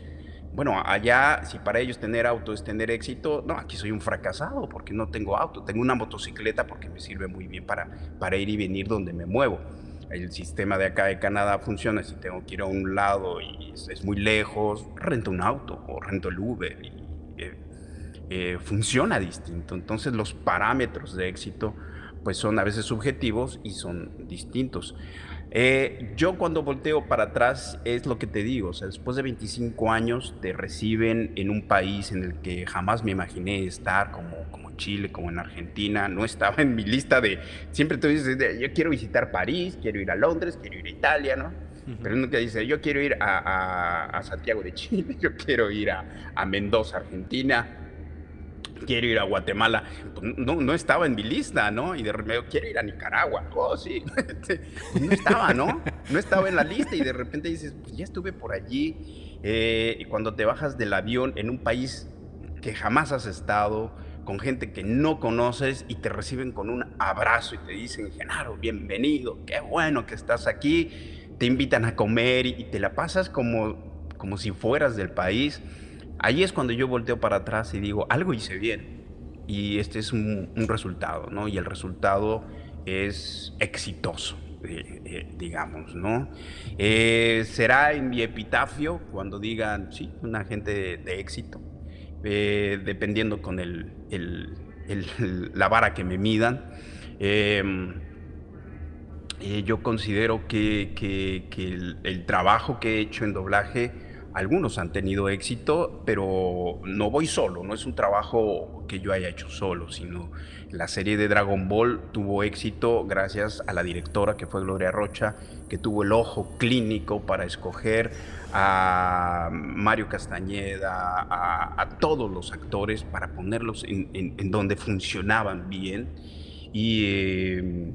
bueno, allá, si para ellos tener auto es tener éxito, no, aquí soy un fracasado porque no tengo auto. Tengo una motocicleta porque me sirve muy bien para, para ir y venir donde me muevo. El sistema de acá de Canadá funciona. Si tengo que ir a un lado y es, muy lejos, rento un auto o rento el Uber. Y, eh, eh, funciona distinto. Entonces los parámetros de éxito pues son a veces subjetivos y son distintos. Eh, yo cuando volteo para atrás es lo que te digo, o sea, después de 25 años te reciben en un país en el que jamás me imaginé estar, como, como Chile, como en Argentina, no estaba en mi lista de, siempre tú dices, yo quiero visitar París, quiero ir a Londres, quiero ir a Italia, ¿no? Pero nunca dice, yo quiero ir a, a, Santiago de Chile, yo quiero ir a, a Mendoza, Argentina, quiero ir a Guatemala. Pues, no, no estaba en mi lista, ¿no? Y de repente, quiero ir a Nicaragua. Oh, sí. No estaba, ¿no? No estaba en la lista y de repente dices, pues ya estuve por allí. Eh, y cuando te bajas del avión en un país que jamás has estado, con gente que no conoces y te reciben con un abrazo y te dicen, Genaro, bienvenido, qué bueno que estás aquí. Te invitan a comer y, te la pasas como, como si fueras del país. Ahí es cuando yo volteo para atrás y digo, algo hice bien. Y este es un, resultado, ¿no? Y el resultado es exitoso, eh, eh, digamos, ¿no? Eh, será en mi epitafio cuando digan, sí, una gente de, éxito, dependiendo con el, la vara que me midan. Em, yo considero que, el, trabajo que he hecho en doblaje algunos han tenido éxito, pero no voy solo, no es un trabajo que yo haya hecho solo, sino la serie de Dragon Ball tuvo éxito gracias a la directora que fue Gloria Rocha, que tuvo el ojo clínico para escoger a Mario Castañeda, a, todos los actores para ponerlos en, donde funcionaban bien. Y. Eh,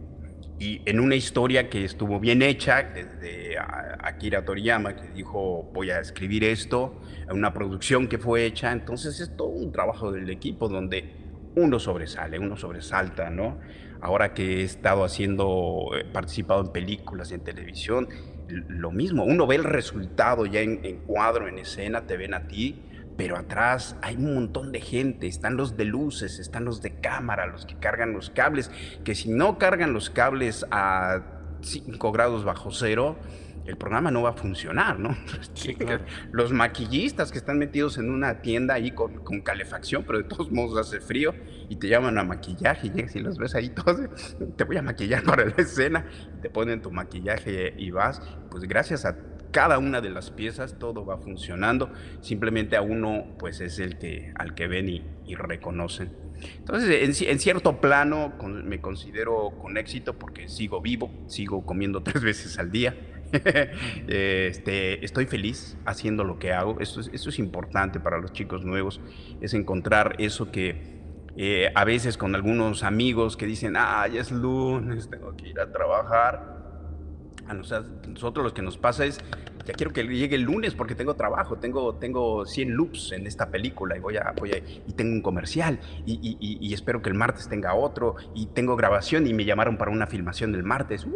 y en una historia que estuvo bien hecha, desde Akira Toriyama, que dijo, voy a escribir esto, una producción que fue hecha, entonces es todo un trabajo del equipo donde uno sobresale, uno sobresalta, ¿no? Ahora que he estado haciendo, he participado en películas en televisión, lo mismo, uno ve el resultado ya en, en cuadro, en escena, te ven a ti, pero atrás hay un montón de gente, están los de luces, están los de cámara, los que cargan los cables, que si no cargan los cables a 5 grados bajo cero, el programa no va a funcionar, ¿no? Los maquillistas que están metidos en una tienda ahí con, calefacción, pero de todos modos hace frío y te llaman a maquillaje y llegas y los ves ahí todos, te voy a maquillar para la escena, te ponen tu maquillaje y vas, pues gracias a cada una de las piezas, todo va funcionando. Simplemente a uno, pues es el que, al que ven y, reconocen. Entonces, en, cierto plano, me considero con éxito porque sigo vivo, sigo comiendo tres veces al día. este, estoy feliz haciendo lo que hago. Esto es, es importante para los chicos nuevos, es encontrar eso que eh, a veces con algunos amigos que dicen, ah, ya es lunes, tengo que ir a trabajar a nosotros lo que nos pasa es, ya quiero que llegue el lunes porque tengo trabajo, tengo, tengo 100 loops en esta película y voy a, voy y tengo un comercial y, espero que el martes tenga otro y tengo grabación y me llamaron para una filmación el martes.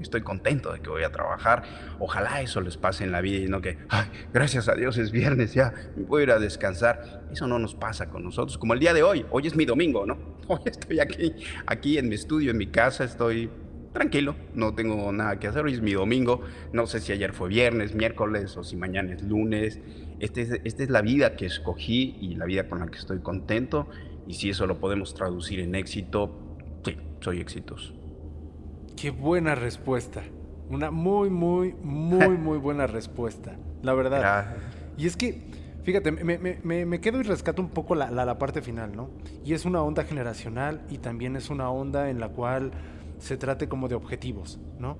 estoy contento de que voy a trabajar. Ojalá eso les pase en la vida y no que, ay, gracias a Dios es viernes, ya voy a ir a descansar. Eso no nos pasa con nosotros, como el día de hoy. Hoy es mi domingo, ¿no? Hoy estoy aquí, aquí en mi estudio, en mi casa, estoy tranquilo, no tengo nada que hacer, hoy es mi domingo, no sé si ayer fue viernes, miércoles o si mañana es lunes. Este es, esta es la vida que escogí y la vida con la que estoy contento y si eso lo podemos traducir en éxito, sí, soy exitoso.
Qué buena respuesta, una muy, muy, muy, muy buena respuesta, la verdad. Y es que, fíjate, me, quedo y rescato un poco la, la parte final, ¿no? Y es una onda generacional y también es una onda en la cual se trate como de objetivos, ¿no?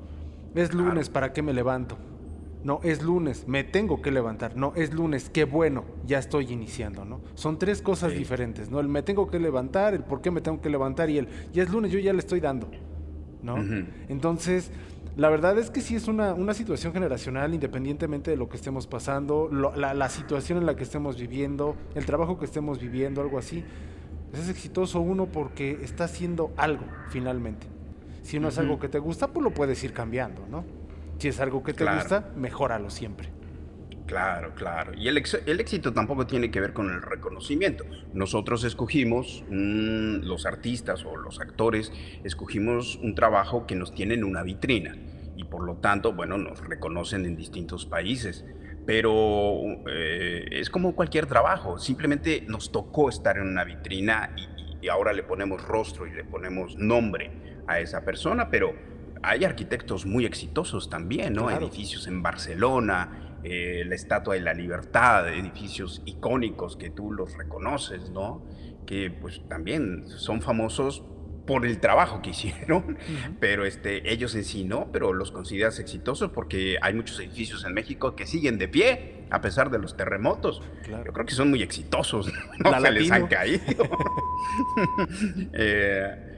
Es lunes, ¿para qué me levanto? No, es lunes, me tengo que levantar. No, es lunes, qué bueno, ya estoy iniciando, ¿no? Son tres cosas diferentes, ¿no? El me tengo que levantar, el por qué me tengo que levantar y el ya es lunes, yo ya le estoy dando, ¿no? Entonces, la verdad es que sí es una, una, situación generacional, independientemente de lo que estemos pasando, la, la, situación en la que estemos viviendo, el trabajo que estemos viviendo, algo así. Es exitoso uno porque está haciendo algo, finalmente. Si no es algo que te gusta, pues lo puedes ir cambiando, ¿no? Si es algo que te gusta, mejóralo siempre.
Claro, claro. Y el, éxito tampoco tiene que ver con el reconocimiento. Nosotros escogimos, los artistas o los actores, escogimos un trabajo que nos tiene en una vitrina y por lo tanto, bueno, nos reconocen en distintos países. Pero eh, es como cualquier trabajo, simplemente nos tocó estar en una vitrina y, y ahora le ponemos rostro y le ponemos nombre a esa persona, pero hay arquitectos muy exitosos también, ¿no? Edificios en Barcelona, eh, la Estatua de la Libertad, edificios icónicos que tú los reconoces, ¿no? Que pues también son famosos por el trabajo que hicieron, pero este, ellos en sí no, pero los consideras exitosos porque hay muchos edificios en México que siguen de pie a pesar de los terremotos. Yo creo que son muy exitosos, no se les han caído. eh,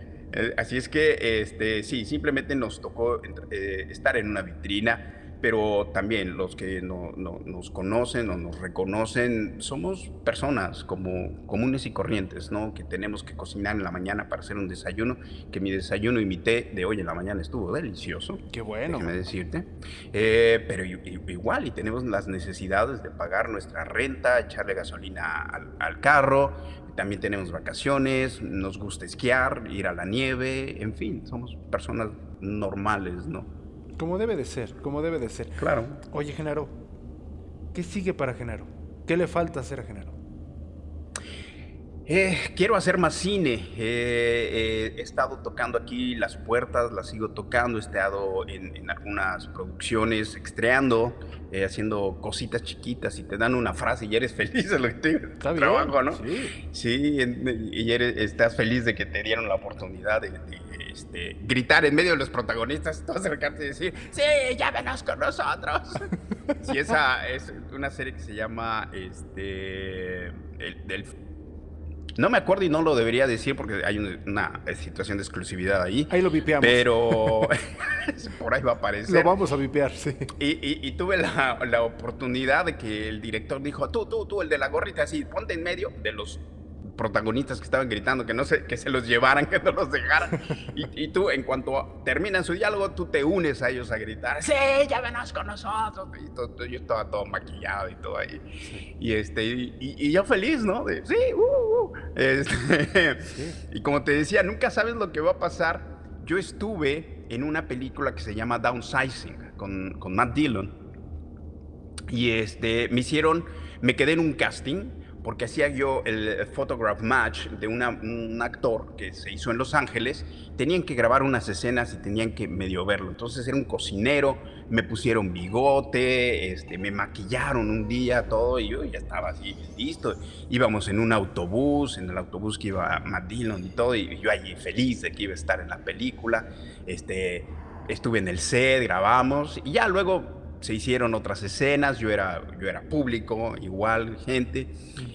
así es que, este, sí, simplemente nos tocó eh, estar en una vitrina, pero también los que no, nos conocen o nos reconocen, somos personas como comunes y corrientes, ¿no? Que tenemos que cocinar en la mañana para hacer un desayuno, que mi desayuno y mi té de hoy en la mañana estuvo delicioso.
Qué bueno.
Déjame decirte. Eh, pero igual, y tenemos las necesidades de pagar nuestra renta, echarle gasolina al, al carro, también tenemos vacaciones, nos gusta esquiar, ir a la nieve, en fin, somos personas normales, ¿no?
Como debe de ser, como debe de ser.
Claro.
Oye, Genaro, ¿qué sigue para Genaro? ¿Qué le falta hacer a Genaro?
Eh, quiero hacer más cine. Eh, eh, he estado tocando aquí las puertas, las sigo tocando. He estado en, algunas producciones, estreando, haciendo cositas chiquitas y te dan una frase y eres feliz de lo que te trabajo, ¿no? Sí. Sí, y eres, estás feliz de que te dieron la oportunidad de, este, gritar en medio de los protagonistas, tú acercarte y decir, sí, ya venos con nosotros. sí, esa es una serie que se llama este, el, del no me acuerdo y no lo debería decir porque hay una, situación de exclusividad ahí.
Ahí lo vipeamos.
Pero por ahí va a aparecer.
Lo vamos a vipear, sí.
Y, tuve la, la, oportunidad de que el director dijo, tú, tú, tú, el de la gorrita, así, ponte en medio de los protagonistas que estaban gritando que no se, que se los llevaran, que no los dejaran. Y, tú, en cuanto terminan su diálogo, tú te unes a ellos a gritar, sí, ya venos con nosotros. Y yo estaba todo maquillado y todo ahí. Y, este, y, yo feliz, ¿no? De, sí, uh, uh". Este, Y como te decía, nunca sabes lo que va a pasar. Yo estuve en una película que se llama Downsizing con, con Matt Dillon. Y este, me hicieron, me quedé en un casting porque hacía yo el photograph match de un actor que se hizo en Los Ángeles, tenían que grabar unas escenas y tenían que medio verlo. Entonces era un cocinero, me pusieron bigote, este, me maquillaron un día, todo, y yo ya estaba así listo. Íbamos en un autobús, en el autobús que iba Matt Dillon y todo, y yo allí feliz de que iba a estar en la película. Este, estuve en el set, grabamos, y ya luego se hicieron otras escenas, yo era, yo era público, igual gente,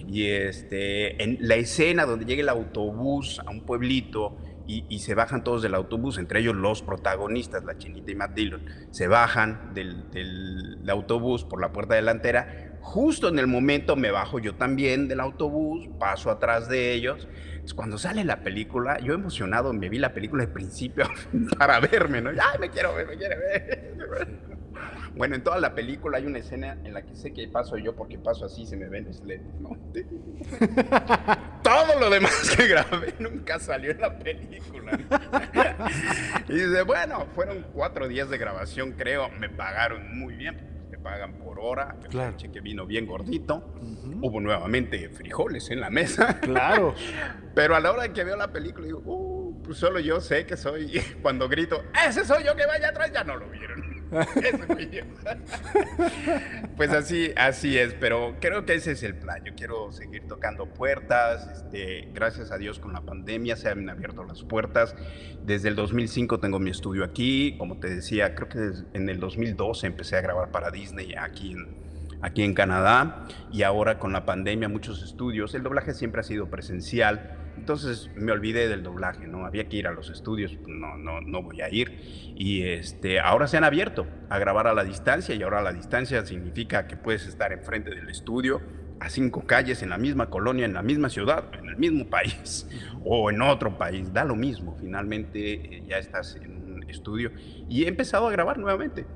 y este, en la escena donde llega el autobús a un pueblito y, se bajan todos del autobús, entre ellos los protagonistas, la chinita y Matt Dillon, se bajan del, del, autobús por la puerta delantera, justo en el momento me bajo yo también del autobús, paso atrás de ellos, cuando sale la película, yo emocionado me vi la película de principio para verme, ¿no? ¡Ay, me quiero ver, me quiero ver! Bueno, en toda la película hay una escena en la que sé que paso yo porque paso así, se me ven ¿no? Todo lo demás que grabé nunca salió en la película. y dice, bueno, fueron cuatro días de grabación, creo, me pagaron muy bien te pagan por hora, claro. cheque vino bien gordito, hubo nuevamente frijoles en la mesa.
Claro.
Pero a la hora que veo la película digo, uh, pues solo yo sé que soy, cuando grito, ese soy yo que vaya atrás, ya no lo vieron. pues así, así es, pero creo que ese es el plan. Yo quiero seguir tocando puertas. Este, gracias a Dios con la pandemia se han abierto las puertas. Desde el 2005 tengo mi estudio aquí. Como te decía, creo que en el 2012 empecé a grabar para Disney aquí en, aquí en Canadá y ahora con la pandemia muchos estudios. El doblaje siempre ha sido presencial entonces me olvidé del doblaje, ¿no? Había que ir a los estudios, no, no, no voy a ir. Y este, ahora se han abierto a grabar a la distancia y ahora a la distancia significa que puedes estar enfrente del estudio a cinco calles en la misma colonia, en la misma ciudad, en el mismo país o en otro país, da lo mismo. Finalmente eh, ya estás en un estudio y he empezado a grabar nuevamente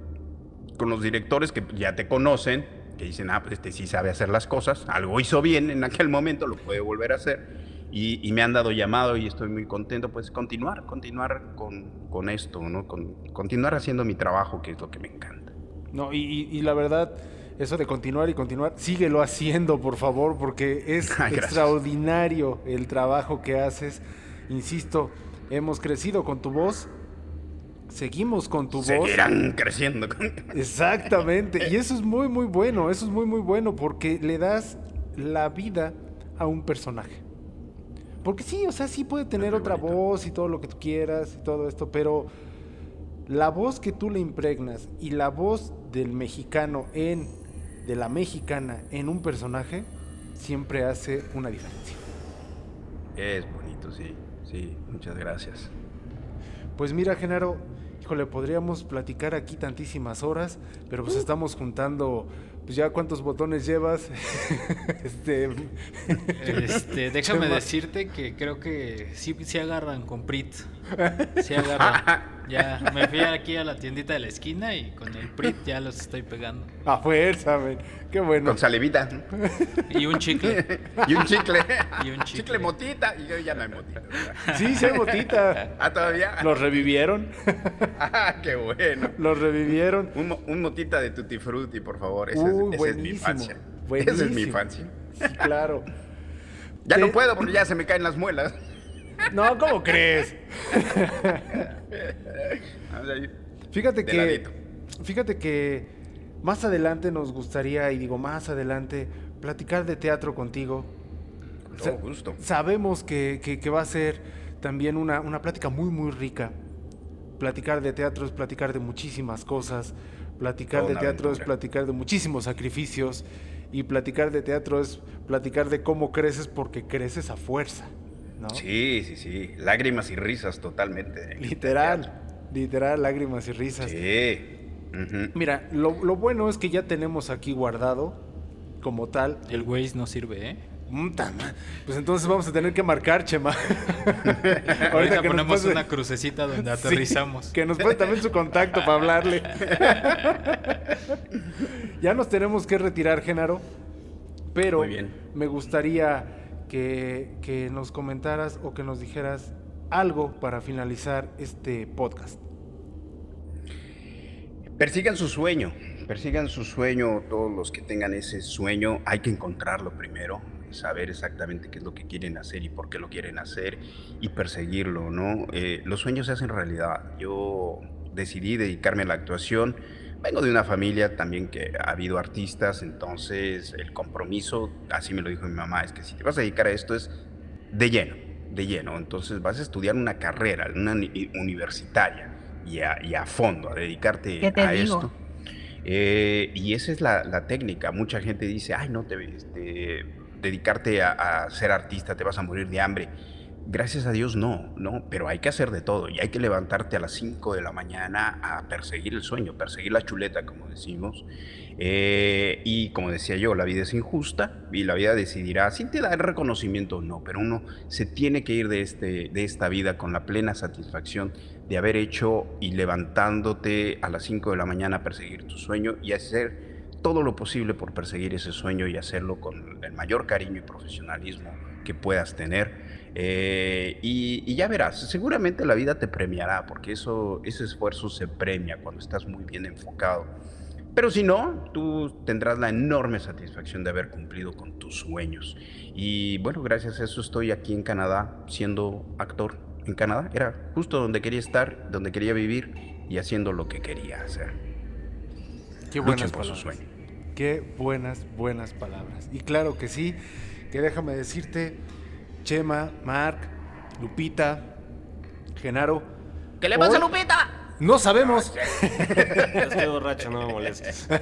con los directores que ya te conocen, que dicen, ah, pues este sí sabe hacer las cosas, algo hizo bien en aquel momento, lo puede volver a hacer y, me han dado llamado y estoy muy contento, pues continuar, continuar con, con esto, ¿no? Con, continuar haciendo mi trabajo, que es lo que me encanta.
No, y, y la verdad, eso de continuar y continuar, síguelo haciendo, por favor, porque es ah, extraordinario el trabajo que haces. Insisto, hemos crecido con tu voz, seguimos con tu voz.
Seguirán creciendo.
Exactamente, y eso es muy, muy bueno, eso es muy, muy bueno, porque le das la vida a un personaje. Porque sí, o sea, sí puede tener otra voz y todo lo que tú quieras y todo esto, pero la voz que tú le impregnas y la voz del mexicano en, de la mexicana en un personaje, siempre hace una diferencia.
Es bonito, sí, sí, muchas gracias.
Pues mira, Genaro, híjole, podríamos platicar aquí tantísimas horas, pero pues estamos juntando pues ya cuántos botones llevas.
este, este, déjame decirte que creo que sí, sí agarran con Prit. Sí agarran. Ya me fui aquí a la tiendita de la esquina y con el Prit ya los estoy pegando.
A fuerza, Qué bueno.
Con salivita.
Y un chicle.
y un chicle. Y un chicle. motita. Y yo ya no hay motita.
Sí, sí hay motita.
¿Ah, todavía?
Los revivieron.
ah, qué bueno.
Los revivieron.
Un, motita de Tutti Frutti, por favor. Esa, es, mi infancia. Esa es mi infancia.
Sí, claro.
Ya no puedo porque ya se me caen las muelas.
No, ¿cómo crees? fíjate que. Fíjate que más adelante nos gustaría, y digo más adelante, platicar de teatro contigo.
Con gusto.
Sabemos que, que, va a ser también una, una plática muy, muy rica. Platicar de teatro es platicar de muchísimas cosas. Platicar de teatro es platicar de muchísimos sacrificios. Y platicar de teatro es platicar de cómo creces porque creces a fuerza. ¿No?
Sí, sí, sí. Lágrimas y risas totalmente.
Literal. Literal, lágrimas y risas.
Sí.
Mira, lo, bueno es que ya tenemos aquí guardado como tal.
El Waze no sirve, ¿eh?
Pues entonces vamos a tener que marcar, Chema.
Ahorita, que ponemos una crucecita donde aterrizamos.
que nos puede también su contacto para hablarle. ya nos tenemos que retirar, Genaro. Pero me gustaría que, nos comentaras o que nos dijeras algo para finalizar este podcast.
Persigan su sueño, persigan su sueño, todos los que tengan ese sueño, hay que encontrarlo primero, saber exactamente qué es lo que quieren hacer y por qué lo quieren hacer y perseguirlo, ¿no? Eh, los sueños se hacen realidad. Yo decidí dedicarme a la actuación. Vengo de una familia también que ha habido artistas, entonces el compromiso, así me lo dijo mi mamá, es que si te vas a dedicar a esto es de lleno, de lleno. Entonces vas a estudiar una carrera, una universitaria y a, fondo, a dedicarte a esto. Eh, y esa es la, técnica. Mucha gente dice, ay, no, te, este, dedicarte a, ser artista, te vas a morir de hambre. Gracias a Dios no, no, pero hay que hacer de todo y hay que levantarte a las 5 de la mañana a perseguir el sueño, perseguir la chuleta, como decimos. Eh, y como decía yo, la vida es injusta y la vida decidirá si te da el reconocimiento o no, pero uno se tiene que ir de, este, de esta vida con la plena satisfacción de haber hecho y levantándote a las 5 de la mañana a perseguir tu sueño y hacer todo lo posible por perseguir ese sueño y hacerlo con el mayor cariño y profesionalismo que puedas tener. Eh, y, ya verás, seguramente la vida te premiará, porque eso, ese esfuerzo se premia cuando estás muy bien enfocado. Pero si no, tú tendrás la enorme satisfacción de haber cumplido con tus sueños. Y bueno, gracias a eso estoy aquí en Canadá siendo actor en Canadá. Era justo donde quería estar, donde quería vivir y haciendo lo que quería hacer.
Qué buenas palabras. Qué buenas, buenas palabras. Y claro que sí, que déjame decirte, Chema, Mark, Lupita, Genaro.
¿Qué le pasa a Lupita?
No sabemos.
Estoy borracho, no me molestes.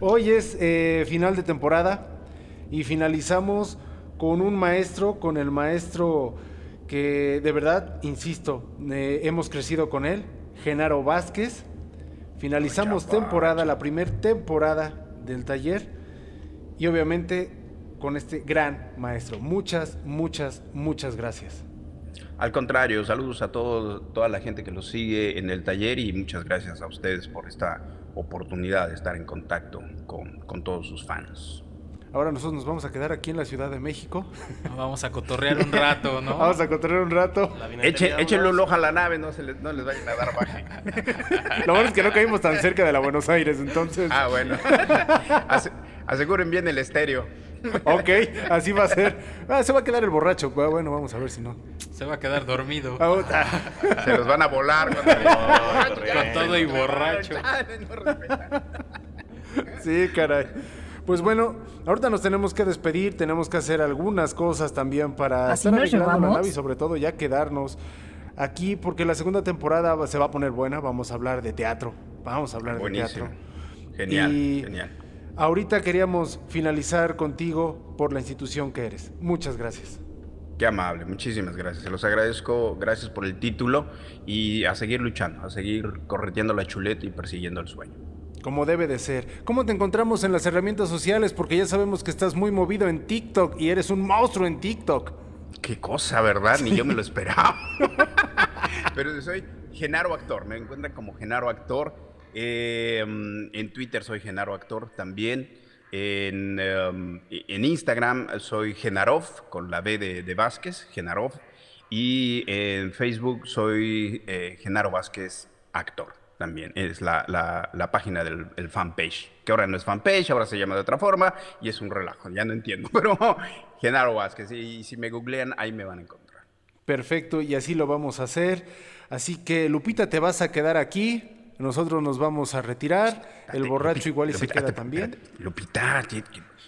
Hoy es eh, final de temporada y finalizamos con un maestro, con el maestro que de verdad, insisto, eh, hemos crecido con él, Genaro Vázquez. Finalizamos temporada, la primera temporada del taller y obviamente con este gran maestro. Muchas, muchas, muchas gracias.
Al contrario, saludos a toda la gente que lo sigue en el taller y muchas gracias a ustedes por esta oportunidad de estar en contacto con, con todos sus fans.
Ahora nosotros nos vamos a quedar aquí en la Ciudad de México.
Vamos a cotorrear un rato, ¿no?
vamos a cotorrear un rato.
échenle un ojo a la nave, no, se les, no les vayan a dar baje.
Lo bueno es que no caímos tan cerca de la Buenos Aires, entonces.
Ah, bueno. aseguren bien el estéreo.
ok, así va a ser. Ah, se va a quedar el borracho. Ah, bueno, vamos a ver si no.
Se va a quedar dormido.
Ah,
se los van a volar
con todo y borracho.
sí, caray. Pues bueno, ahorita nos tenemos que despedir, tenemos que hacer algunas cosas también para estar arreglando la nave y sobre todo ya quedarnos aquí porque la segunda temporada se va a poner buena, vamos a hablar de teatro, vamos a hablar de teatro.
Genial, genial.
Ahorita queríamos finalizar contigo por la institución que eres. Muchas gracias.
Qué amable, muchísimas gracias. Se los agradezco, gracias por el título y a seguir luchando, a seguir correteando la chuleta y persiguiendo el sueño
como debe de ser. ¿Cómo te encontramos en las herramientas sociales? Porque ya sabemos que estás muy movido en TikTok y eres un monstruo en TikTok.
Qué cosa, ¿verdad? Ni yo me lo esperaba. Pero soy Genaro Actor, me encuentran como Genaro Actor. Em, en Twitter soy Genaro Actor también. En, em, en, Instagram soy Genarov, con la B de, Vázquez, Genarov. Y en Facebook soy eh, Genaro Vázquez Actor también. Es la, página del el fanpage. Que ahora no es fanpage, ahora se llama de otra forma y es un relajo. Ya no entiendo. Pero Genaro Vázquez. Y si me googlean, ahí me van a encontrar.
Perfecto, y así lo vamos a hacer. Así que, Lupita, te vas a quedar aquí. Nosotros nos vamos a retirar. El borracho igual y se queda también.
Lupita,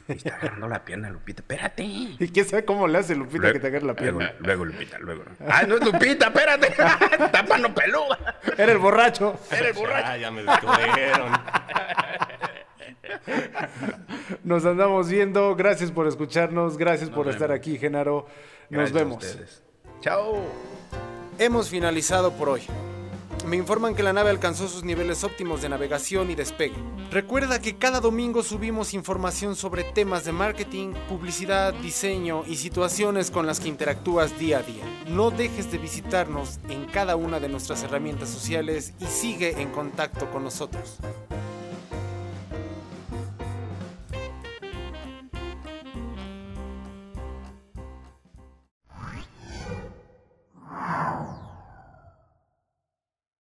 me está agarrando la pierna, Lupita. Espérate.
¿Y quién sabe cómo le hace Lupita que te agarre la pierna?
Luego, Lupita, luego. Ah, no es Lupita, espérate. Tápano peluda.
Era el borracho.
Era el borracho.
Ah, ya me detuvieron.
Nos andamos viendo. Gracias por escucharnos. Gracias por estar aquí, Genaro. Nos
Gracias a
vemos.
ustedes. Chao.
Hemos finalizado por hoy me informan que la nave alcanzó sus niveles óptimos de navegación y despegue. Recuerda que cada domingo subimos información sobre temas de marketing, publicidad, diseño y situaciones con las que interactúas día a día. No dejes de visitarnos en cada una de nuestras herramientas sociales y sigue en contacto con nosotros.